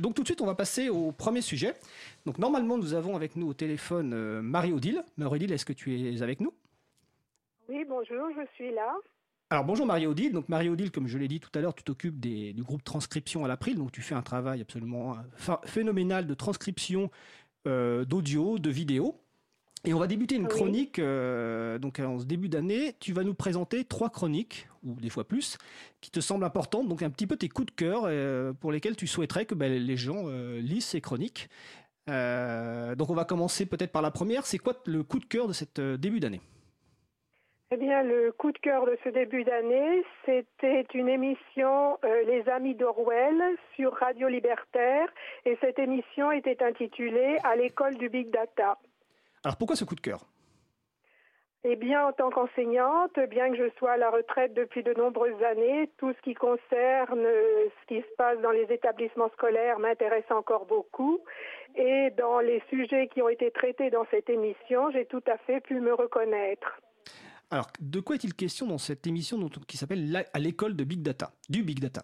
Donc tout de suite, on va passer au premier sujet. Donc normalement, nous avons avec nous au téléphone euh, Marie-Odile. Marie-Odile, est-ce que tu es avec nous? Oui, bonjour, je suis là. Alors bonjour Marie-Odile. Donc Marie-Odile, comme je l'ai dit tout à l'heure, tu t'occupes du groupe transcription à l'April. Donc tu fais un travail absolument euh, phénoménal de transcription euh, d'audio, de vidéo. Et on va débuter une chronique, euh, donc en ce début d'année, tu vas nous présenter trois chroniques, ou des fois plus, qui te semblent importantes, donc un petit peu tes coups de cœur euh, pour lesquels tu souhaiterais que ben, les gens euh, lisent ces chroniques. donc on va commencer peut-être par la première. C'est quoi le coup de cœur de cette début d'année? Eh bien, le coup de cœur de ce début d'année, c'était une émission Les Amis d'Orwell sur Radio Libertaire, et cette émission était intitulée À l'école du Big Data. Alors pourquoi ce coup de cœur? Eh bien, en tant qu'enseignante, bien que je sois à la retraite depuis de nombreuses années, tout ce qui concerne ce qui se passe dans les établissements scolaires m'intéresse encore beaucoup. Et dans les sujets qui ont été traités dans cette émission, j'ai tout à fait pu me reconnaître. Alors, de quoi est-il question dans cette émission qui s'appelle À l'école de Big Data, du Big Data?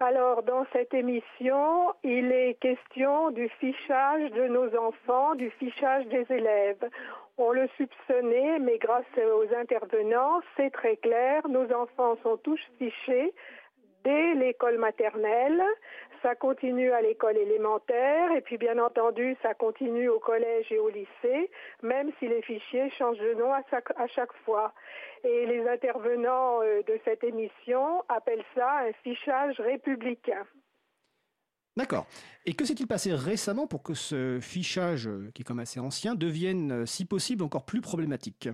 Alors, dans cette émission, il est question du fichage de nos enfants, du fichage des élèves. On le soupçonnait, mais grâce aux intervenants, c'est très clair, nos enfants sont tous fichés dès l'école maternelle, ça continue à l'école élémentaire et puis bien entendu ça continue au collège et au lycée, même si les fichiers changent de nom à chaque, fois. Et les intervenants euh, de cette émission appellent ça un fichage républicain. D'accord. Et que s'est-il passé récemment pour que ce fichage, qui est comme assez ancien, devienne, euh, si possible, encore plus problématique?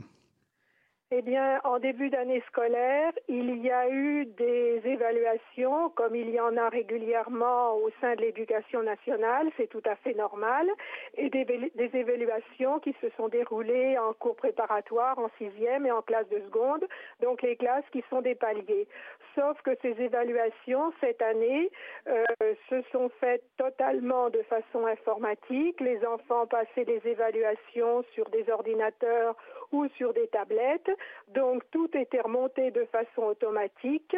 Eh bien, en début d'année scolaire, il y a eu des évaluations, comme il y en a régulièrement au sein de l'éducation nationale, c'est tout à fait normal, et des, évaluations qui se sont déroulées en cours préparatoire, en sixième et en classe de seconde, donc les classes qui sont des paliers. Sauf que ces évaluations, cette année, euh, se sont faites totalement de façon informatique. Les enfants passaient des évaluations sur des ordinateurs ou sur des tablettes. Donc tout était remonté de façon automatique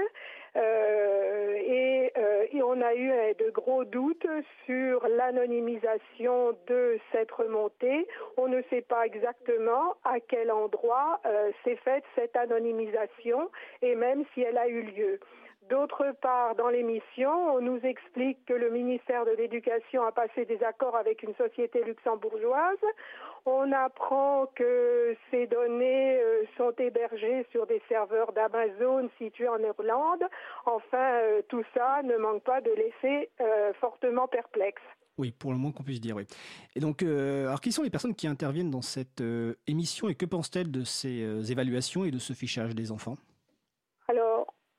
euh, et, euh, et, on a eu euh, de gros doutes sur l'anonymisation de cette remontée. On ne sait pas exactement à quel endroit s'est faite cette anonymisation et même si elle a eu lieu. D'autre part, dans l'émission, on nous explique que le ministère de l'Éducation a passé des accords avec une société luxembourgeoise. On apprend que ces données euh, sont hébergées sur des serveurs d'Amazon situés en Irlande. Enfin, euh, tout ça ne manque pas de laisser euh, fortement perplexe. Oui, pour le moins qu'on puisse dire, oui. Et donc, alors qui sont les personnes qui interviennent dans cette émission et que pensent-elles de ces évaluations et de ce fichage des enfants?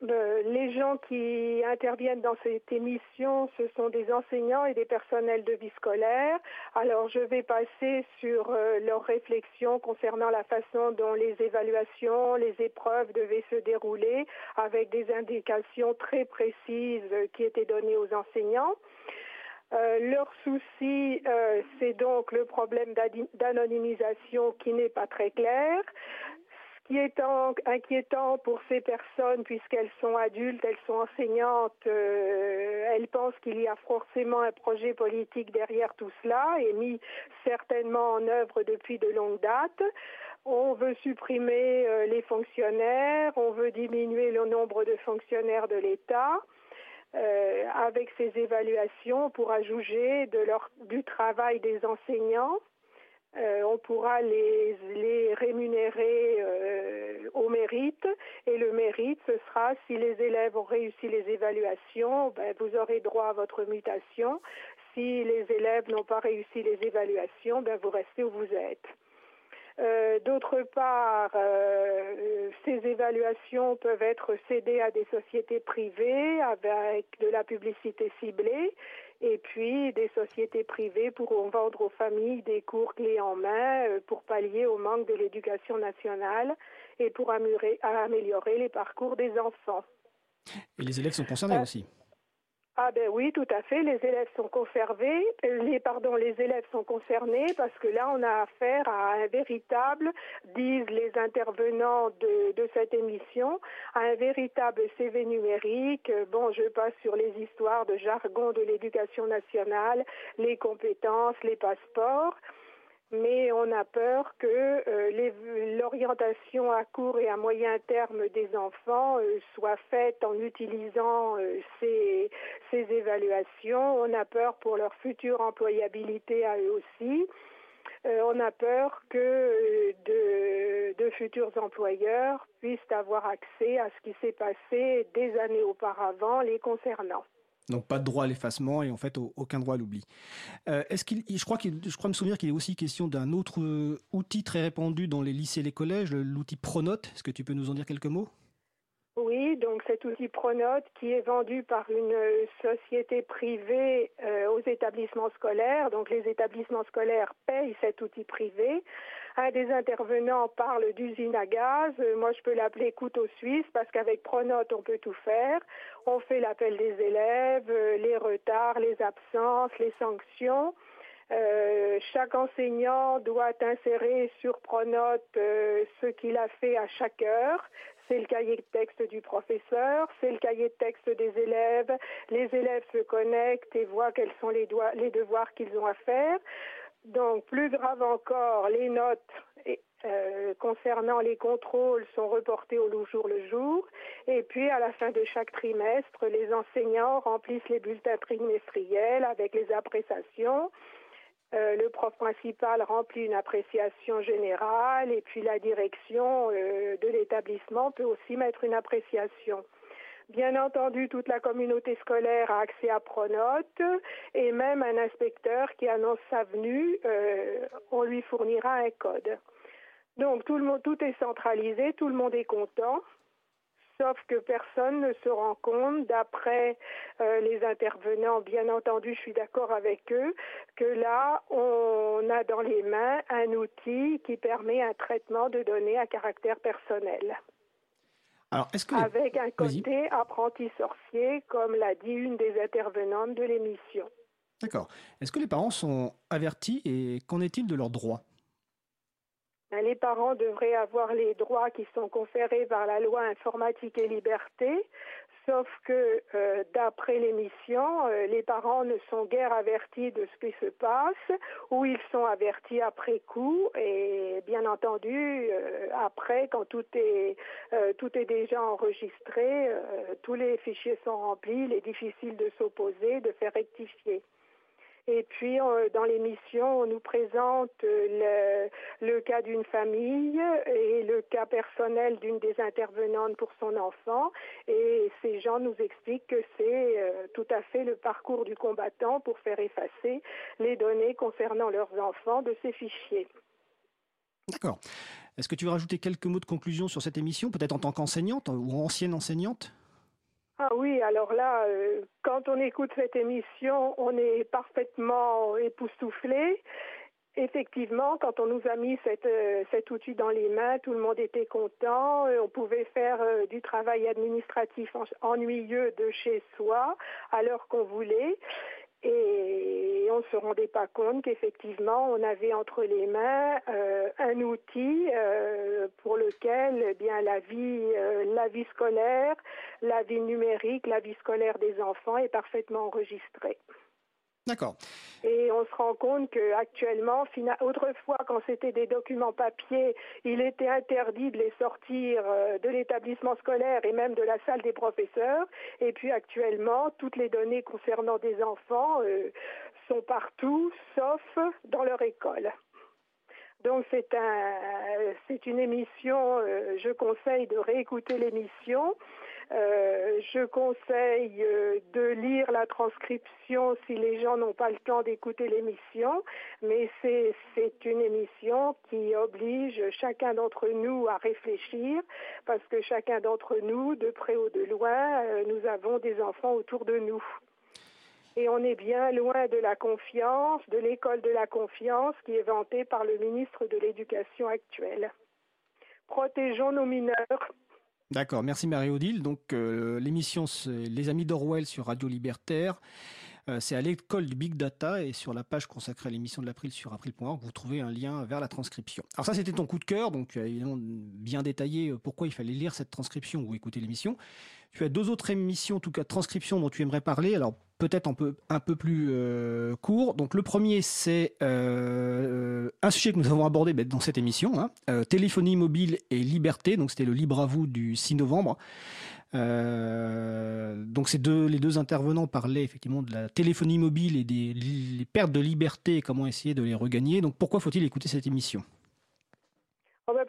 Les gens qui interviennent dans cette émission, ce sont des enseignants et des personnels de vie scolaire. Alors je vais passer sur euh, leurs réflexions concernant la façon dont les évaluations, les épreuves devaient se dérouler avec des indications très précises qui étaient données aux enseignants. Euh, leur souci, euh, c'est donc le problème d'anonymisation qui n'est pas très clair qui est inquiétant pour ces personnes puisqu'elles sont adultes, elles sont enseignantes, euh, elles pensent qu'il y a forcément un projet politique derrière tout cela et mis certainement en œuvre depuis de longues dates. On veut supprimer euh, les fonctionnaires, on veut diminuer le nombre de fonctionnaires de l'État. Euh, avec ces évaluations, on pourra juger du travail des enseignants euh, on pourra les, les rémunérer euh, au mérite et le mérite ce sera si les élèves ont réussi les évaluations, ben, vous aurez droit à votre mutation. Si les élèves n'ont pas réussi les évaluations, ben, vous restez où vous êtes. Euh, d'autre part, évaluations peuvent être cédées à des sociétés privées avec de la publicité ciblée et puis, des sociétés privées pourront vendre aux familles des cours clés en main euh, pour pallier au manque de l'éducation nationale et pour améliorer les parcours des enfants. Et les élèves sont concernés euh, aussi Ah ben oui, tout à fait. Les élèves sont conservés, les pardon, les élèves sont concernés parce que là on a affaire à un véritable, disent les intervenants de, de cette émission, à un véritable CV numérique. Bon, je passe sur les histoires de jargon de l'éducation nationale, les compétences, les passeports mais on a peur que euh, l'orientation à court et à moyen terme des enfants euh, soit faite en utilisant euh, ces, évaluations. On a peur pour leur future employabilité à eux aussi. on a peur que de, futurs employeurs puissent avoir accès à ce qui s'est passé des années auparavant les concernant. Donc pas de droit à l'effacement et en fait aucun droit à l'oubli. Euh, est-ce je crois me souvenir qu'il est aussi question d'un autre euh, outil très répandu dans les lycées et les collèges, l'outil Pronote. Est-ce que tu peux nous en dire quelques mots? Oui, donc cet outil Pronote qui est vendu par une euh, société privée aux établissements scolaires. Donc les établissements scolaires payent cet outil privé un des intervenants parle d'usine à gaz. Euh, moi, je peux l'appeler couteau suisse parce qu'avec Pronote, on peut tout faire. On fait l'appel des élèves, euh, les retards, les absences, les sanctions. Euh, chaque enseignant doit insérer sur Pronote ce qu'il a fait à chaque heure. C'est le cahier de texte du professeur, c'est le cahier de texte des élèves. Les élèves se connectent et voient quels sont les, les devoirs qu'ils ont à faire. Donc, plus grave encore, les notes euh, concernant les contrôles sont reportées au jour le jour. Et puis, à la fin de chaque trimestre, les enseignants remplissent les bulletins trimestriels avec les appréciations. Euh, le prof principal remplit une appréciation générale et puis la direction euh, de l'établissement peut aussi mettre une appréciation. Bien entendu, toute la communauté scolaire a accès à Pronote et même un inspecteur qui annonce sa venue, euh, on lui fournira un code. Donc tout, le monde, est centralisé, tout le monde est content, sauf que personne ne se rend compte, d'après euh, les intervenants, bien entendu, je suis d'accord avec eux, que là, on a dans les mains un outil qui permet un traitement de données à caractère personnel. Avec un côté apprenti sorcier, comme l'a dit une des intervenantes de l'émission. D'accord. Est-ce que les parents sont avertis et qu'en est-il de leurs droits? Ben, les parents devraient avoir les droits qui sont conférés par la loi informatique et liberté, Sauf que euh, d'après l'émission, euh, les parents ne sont guère avertis de ce qui se passe, ou ils sont avertis après coup, et bien entendu, euh, après, quand tout est, tout est déjà enregistré, tous les fichiers sont remplis, il est difficile de s'opposer, de faire rectifier. Et puis, dans l'émission, on nous présente le, le cas d'une famille et le cas personnel d'une des intervenantes pour son enfant. Et ces gens nous expliquent que c'est euh, tout à fait le parcours du combattant pour faire effacer les données concernant leurs enfants de ces fichiers. D'accord. Est-ce que tu veux rajouter quelques mots de conclusion sur cette émission, peut-être en tant qu'enseignante ou ancienne enseignante? Ah oui, alors là, euh, quand on écoute cette émission, on est parfaitement époustouflé. Effectivement, quand on nous a mis euh, cet outil dans les mains, tout le monde était content. Euh, on pouvait faire du travail administratif ennuyeux de chez soi à l'heure qu'on voulait. On ne se rendait pas compte qu'effectivement, on avait entre les mains euh, un outil euh, pour lequel eh bien, la, vie, euh, la vie scolaire, la vie numérique, la vie scolaire des enfants est parfaitement enregistrée. Et on se rend compte qu'actuellement, autrefois, quand c'était des documents papier, il était interdit de les sortir euh, de l'établissement scolaire et même de la salle des professeurs. Et puis actuellement, toutes les données concernant des enfants euh, sont partout, sauf dans leur école. Donc c'est un, c'est une émission. Euh, je conseille de réécouter l'émission. Euh, je conseille euh, de lire la transcription si les gens n'ont pas le temps d'écouter l'émission, mais c'est une émission qui oblige chacun d'entre nous à réfléchir, parce que chacun d'entre nous, de près ou de loin, euh, nous avons des enfants autour de nous. Et on est bien loin de la confiance, de l'école de la confiance qui est vantée par le ministre de l'Éducation actuel. Protégeons nos mineurs D'accord, merci Marie-Odile. Donc l'émission c'est Les Amis d'Orwell sur Radio Libertaire. c'est à l'école du Big Data et sur la page consacrée à l'émission de l'April sur april.org, vous trouvez un lien vers la transcription. Alors ça, c'était ton coup de cœur, donc as évidemment bien détaillé pourquoi il fallait lire cette transcription ou écouter l'émission. Tu as deux autres émissions, en tout cas transcription, dont tu aimerais parler. Alors peut-être un peu, plus euh, court. Donc le premier, c'est euh, un sujet que nous avons abordé ben, dans cette émission, hein. euh, téléphonie mobile et liberté. Donc c'était le libre à vous du 6 novembre. donc les deux intervenants parlaient effectivement de la téléphonie mobile et des pertes de liberté comment essayer de les regagner. Donc pourquoi faut-il écouter cette émission?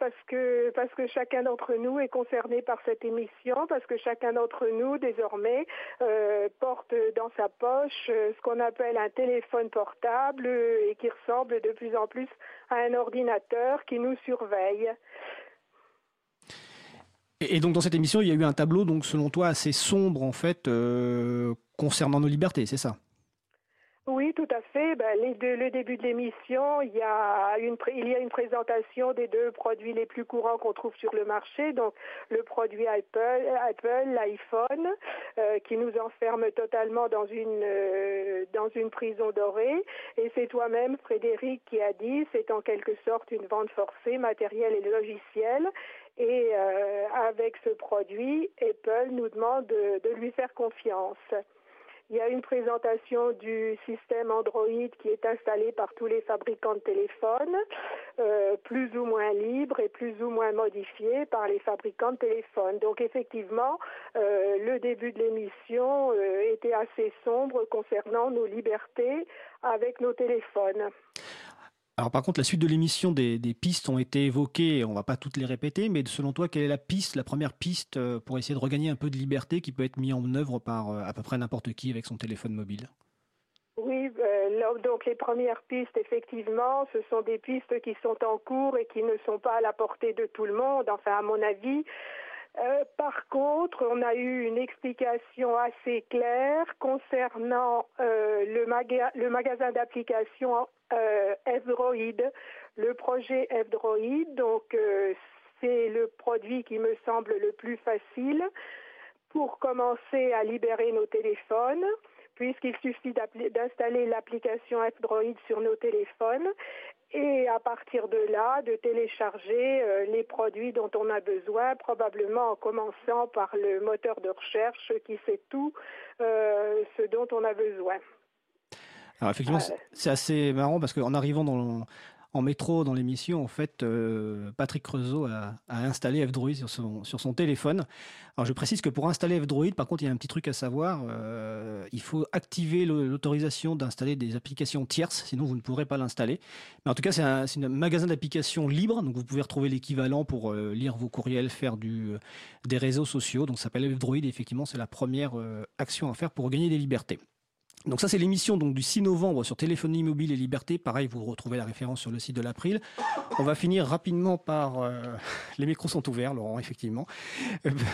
Parce que chacun d'entre nous est concerné par cette émission, parce que chacun d'entre nous désormais euh, porte dans sa poche euh, ce qu'on appelle un téléphone portable euh, et qui ressemble de plus en plus à un ordinateur qui nous surveille. Et, donc dans cette émission, il y a eu un tableau donc selon toi assez sombre en fait concernant nos libertés, c'est ça? Oui, tout à fait. Ben, le début de l'émission, il y, a une, il y a une présentation des deux produits les plus courants qu'on trouve sur le marché. Donc, le produit Apple, l'iPhone, euh, qui nous enferme totalement dans une, euh, dans une prison dorée. Et c'est toi-même, Frédéric, qui a dit, c'est en quelque sorte une vente forcée, matérielle et logicielle. Et euh, avec ce produit, Apple nous demande de lui faire confiance. Il y a une présentation du système Android qui est installé par tous les fabricants de téléphones, euh, plus ou moins libre et plus ou moins modifié par les fabricants de téléphones. Donc effectivement, euh, le début de l'émission euh, était assez sombre concernant nos libertés avec nos téléphones. Alors par contre, la suite de l'émission, des, pistes ont été évoquées, on va pas toutes les répéter, mais selon toi, quelle est la piste, la première piste euh, pour essayer de regagner un peu de liberté qui peut être mise en œuvre par euh, à peu près n'importe qui avec son téléphone mobile? Oui, euh, donc les premières pistes, effectivement, ce sont des pistes qui sont en cours et qui ne sont pas à la portée de tout le monde, enfin à mon avis. Par contre, on a eu une explication assez claire concernant le, le, magasin d'applications euh, F-Droid, le projet F-Droid. Donc, euh, c'est le produit qui me semble le plus facile pour commencer à libérer nos téléphones puisqu'il suffit d'installer l'application F-Droid sur nos téléphones et à partir de là, de télécharger euh, les produits dont on a besoin, probablement en commençant par le moteur de recherche qui sait tout ce dont on a besoin. Alors effectivement, c'est assez marrant parce qu'en arrivant dans en métro dans l'émission, en fait, euh, Patrick Creusot a, installé F-Droid sur son, téléphone. Alors je précise que pour installer F-Droid, par contre, il y a un petit truc à savoir. Euh, il faut activer l'autorisation d'installer des applications tierces, sinon vous ne pourrez pas l'installer. Mais en tout cas, c'est un, magasin d'applications libre, donc vous pouvez retrouver l'équivalent pour euh, lire vos courriels, faire des réseaux sociaux. Donc ça s'appelle F-Droid. Effectivement, c'est la première action à faire pour gagner des libertés. Donc ça c'est l'émission donc du 6 novembre sur téléphonie mobile et liberté. Pareil, vous retrouvez la référence sur le site de l'April. On va finir rapidement par euh, les micros sont ouverts, Laurent, effectivement.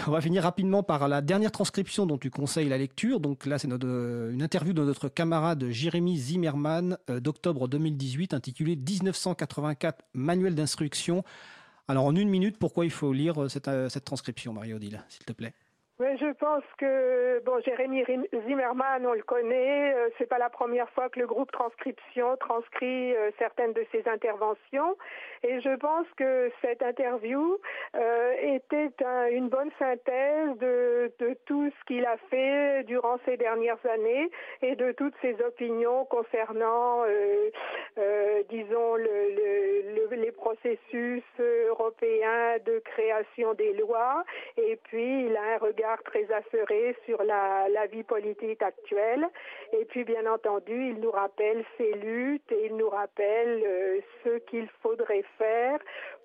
on va finir rapidement par la dernière transcription dont tu conseilles la lecture. Donc là c'est une interview de notre camarade Jérémy Zimmerman euh, d'octobre 2018 intitulée 1984 manuel d'instruction. Alors en une minute, pourquoi il faut lire euh, cette, cette transcription, Marie-Odile, s'il te plaît? Je pense que bon, Jérémy Zimmerman, on le connaît. Euh, c'est pas la première fois que le groupe Transcription transcrit euh, certaines de ses interventions, et je pense que cette interview euh, était une bonne synthèse de, de tout ce qu'il a fait durant ces dernières années et de toutes ses opinions concernant, disons, le, le, les processus européens de création des lois. Et puis, il a un regard très affairé sur la, vie politique actuelle. Et puis, bien entendu, il nous rappelle ses luttes et il nous rappelle euh, ce qu'il faudrait faire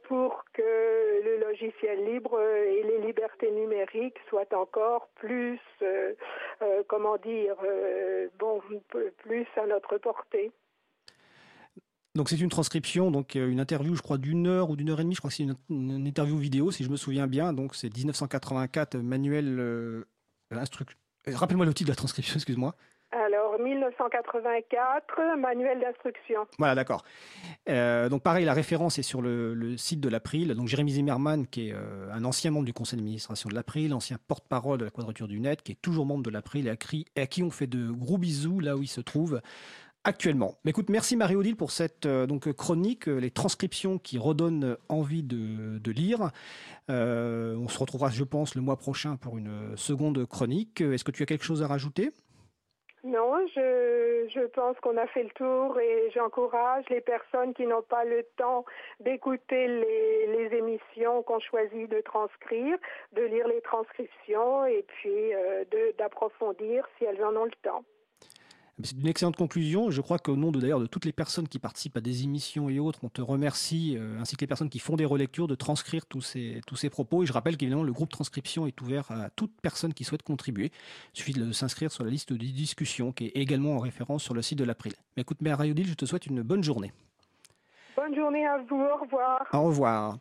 pour que le logiciel libre et les libertés numériques soient encore plus, euh, euh, comment dire, bon, plus à notre portée. Donc c'est une transcription, donc euh, une interview, je crois, d'une heure ou d'une heure et demie. Je crois que c'est une, interview vidéo, si je me souviens bien. Donc c'est 1984, manuel euh, instruction. Rappelle-moi le titre de la transcription, excuse-moi. Alors 1984, manuel d'instruction. Voilà, d'accord. Euh, donc pareil, la référence est sur le, site de l'April. Donc Jérémy Zimmerman, qui est euh, un ancien membre du conseil d'administration de l'April, ancien porte-parole de la Quadrature du Net, qui est toujours membre de l'April et, et, à qui on fait de gros bisous là où il se trouve actuellement. Écoute, merci Marie-Odile pour cette euh, donc, chronique, les transcriptions qui redonnent envie de, lire. on se retrouvera, je pense, le mois prochain pour une seconde chronique. Est-ce que tu as quelque chose à rajouter? Non, je, pense qu'on a fait le tour et j'encourage les personnes qui n'ont pas le temps d'écouter les, les, émissions qu'on choisit de transcrire, de lire les transcriptions et puis euh, d'approfondir si elles en ont le temps. C'est une excellente conclusion. Je crois qu'au nom de d'ailleurs de toutes les personnes qui participent à des émissions et autres, on te remercie, euh, ainsi que les personnes qui font des relectures, de transcrire tous ces, tous ces propos. Et je rappelle qu'évidemment, le groupe transcription est ouvert à toute personne qui souhaite contribuer. Il suffit de s'inscrire sur la liste des discussions, qui est également en référence sur le site de l'April. Mais écoute, Mère Rayodil, je te souhaite une bonne journée. Bonne journée à vous. Au revoir. Au revoir.